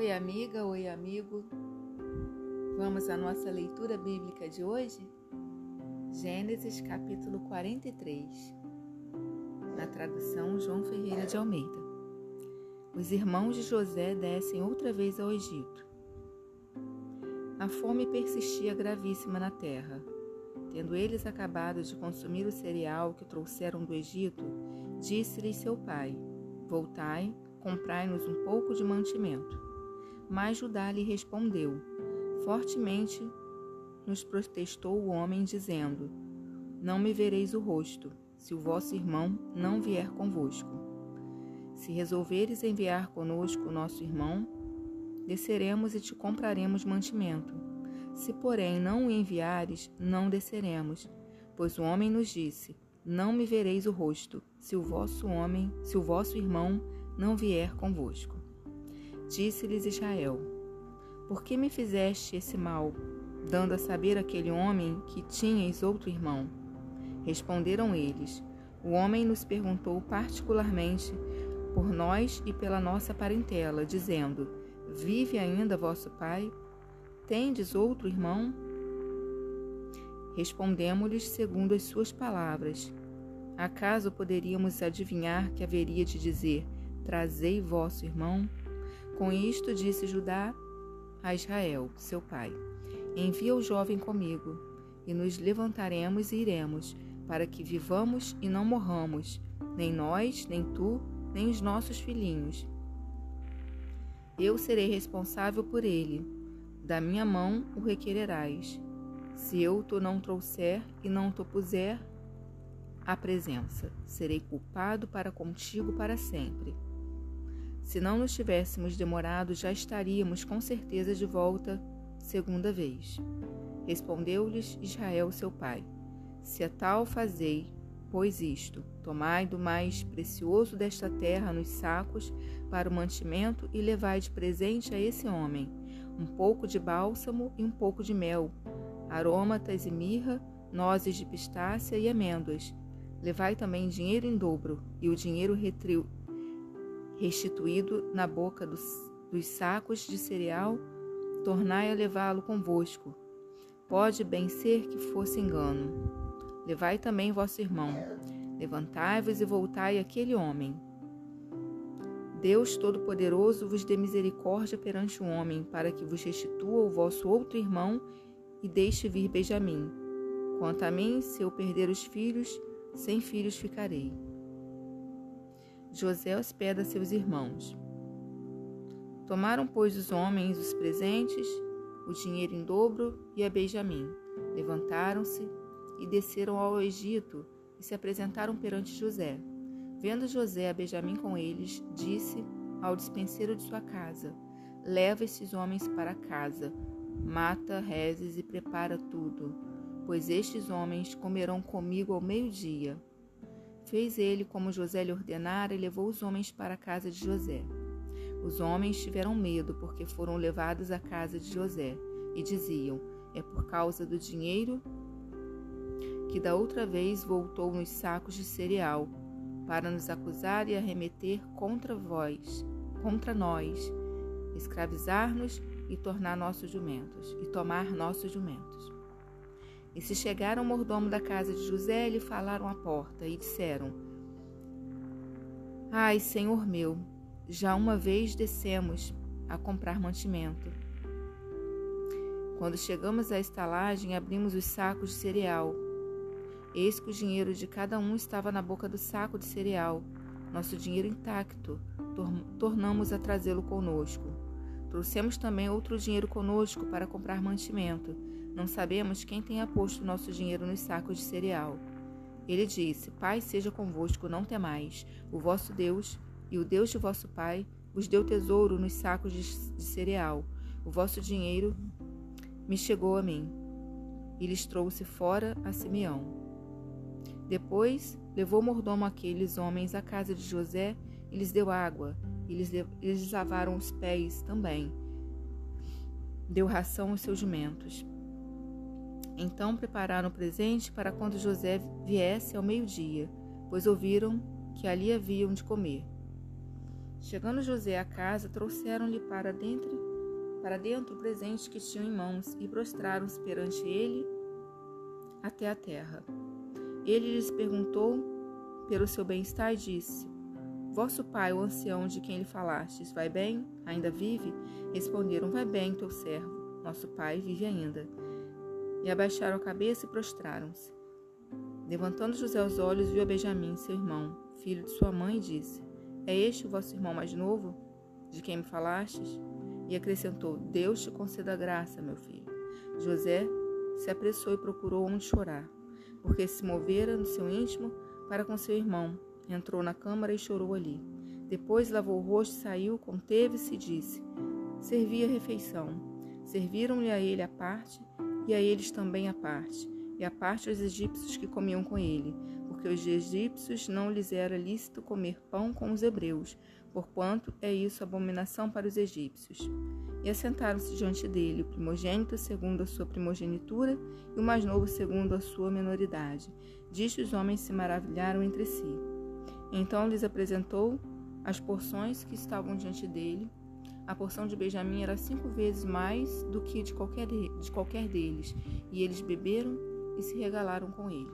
Oi, amiga, oi, amigo. Vamos à nossa leitura bíblica de hoje? Gênesis capítulo 43, na tradução João Ferreira de Almeida. Os irmãos de José descem outra vez ao Egito. A fome persistia gravíssima na terra. Tendo eles acabado de consumir o cereal que trouxeram do Egito, disse-lhes seu pai: Voltai, comprai-nos um pouco de mantimento. Mas Judá lhe respondeu: Fortemente nos protestou o homem, dizendo: Não me vereis o rosto, se o vosso irmão não vier convosco. Se resolveres enviar conosco o nosso irmão, desceremos e te compraremos mantimento. Se, porém, não o enviares, não desceremos, pois o homem nos disse: Não me vereis o rosto, se o vosso homem, se o vosso irmão não vier convosco. Disse-lhes Israel: Por que me fizeste esse mal, dando a saber aquele homem que tinhais outro irmão? Responderam eles: O homem nos perguntou particularmente por nós e pela nossa parentela, dizendo: Vive ainda vosso pai? Tendes outro irmão? Respondemos-lhes segundo as suas palavras. Acaso poderíamos adivinhar que haveria de dizer: Trazei vosso irmão? Com isto disse Judá a Israel, seu pai: Envia o jovem comigo, e nos levantaremos e iremos, para que vivamos e não morramos, nem nós, nem tu, nem os nossos filhinhos. Eu serei responsável por ele. Da minha mão o requererás. Se eu te não trouxer e não te puser à presença, serei culpado para contigo para sempre. Se não nos tivéssemos demorado, já estaríamos com certeza de volta segunda vez. Respondeu-lhes Israel, seu pai: Se a tal fazei, pois isto, tomai do mais precioso desta terra nos sacos para o mantimento e levai de presente a esse homem um pouco de bálsamo e um pouco de mel, aromatas e mirra, nozes de pistácia e amêndoas. Levai também dinheiro em dobro, e o dinheiro restituído na boca dos, dos sacos de cereal, tornai a levá-lo convosco. Pode bem ser que fosse engano. Levai também vosso irmão. Levantai-vos e voltai àquele homem. Deus Todo-Poderoso vos dê misericórdia perante o homem, para que vos restitua o vosso outro irmão e deixe vir Benjamim. Quanto a mim, se eu perder os filhos, sem filhos ficarei. José hospeda seus irmãos. Tomaram, pois, os homens os presentes, o dinheiro em dobro e a Benjamim. Levantaram-se e desceram ao Egito e se apresentaram perante José. Vendo José a Benjamim com eles, disse ao dispenseiro de sua casa: Leva esses homens para casa, mata, rezes e prepara tudo, pois estes homens comerão comigo ao meio-dia. Fez ele como José lhe ordenara e levou os homens para a casa de José. Os homens tiveram medo porque foram levados à casa de José e diziam: É por causa do dinheiro que da outra vez voltou nos sacos de cereal para nos acusar e arremeter contra vós, contra nós, escravizar-nos e tornar nossos jumentos e tomar nossos jumentos. E se chegaram ao mordomo da casa de José, lhe falaram à porta e disseram: Ai, senhor meu, já uma vez descemos a comprar mantimento. Quando chegamos à estalagem, abrimos os sacos de cereal. Eis que o dinheiro de cada um estava na boca do saco de cereal, nosso dinheiro intacto. Tornamos a trazê-lo conosco. Trouxemos também outro dinheiro conosco para comprar mantimento não sabemos quem tenha posto nosso dinheiro nos sacos de cereal. Ele disse: Pai seja convosco, não temais. O vosso Deus e o Deus de vosso pai vos deu tesouro nos sacos de, de cereal. O vosso dinheiro me chegou a mim. E lhes trouxe fora a Simeão. Depois levou o mordomo aqueles homens à casa de José e lhes deu água, e lhes, eles lavaram os pés também. Deu ração aos seus jumentos. Então prepararam o presente para quando José viesse ao meio-dia, pois ouviram que ali haviam de comer. Chegando José à casa, trouxeram-lhe para dentro para dentro o presente que tinham em mãos e prostraram-se perante ele até a terra. Ele lhes perguntou pelo seu bem-estar e disse: Vosso pai, o ancião de quem lhe falastes, vai bem? Ainda vive? Responderam: Vai bem, teu servo. Nosso pai vive ainda. E abaixaram a cabeça e prostraram-se. Levantando José os olhos, viu a Benjamim, seu irmão, filho de sua mãe, e disse: É este o vosso irmão mais novo, de quem me falastes? E acrescentou: Deus te conceda graça, meu filho. José se apressou e procurou onde chorar, porque se movera no seu íntimo para com seu irmão. Entrou na câmara e chorou ali. Depois lavou o rosto, saiu, conteve-se e disse: Servi a refeição. Serviram-lhe a ele a parte, e a eles também a parte, e a parte aos egípcios que comiam com ele, porque os egípcios não lhes era lícito comer pão com os hebreus, porquanto é isso abominação para os egípcios. E assentaram-se diante dele o primogênito segundo a sua primogenitura e o mais novo segundo a sua menoridade. Disto os homens se maravilharam entre si. Então lhes apresentou as porções que estavam diante dele. A porção de Benjamim era cinco vezes mais do que de qualquer, de qualquer deles, e eles beberam e se regalaram com ele.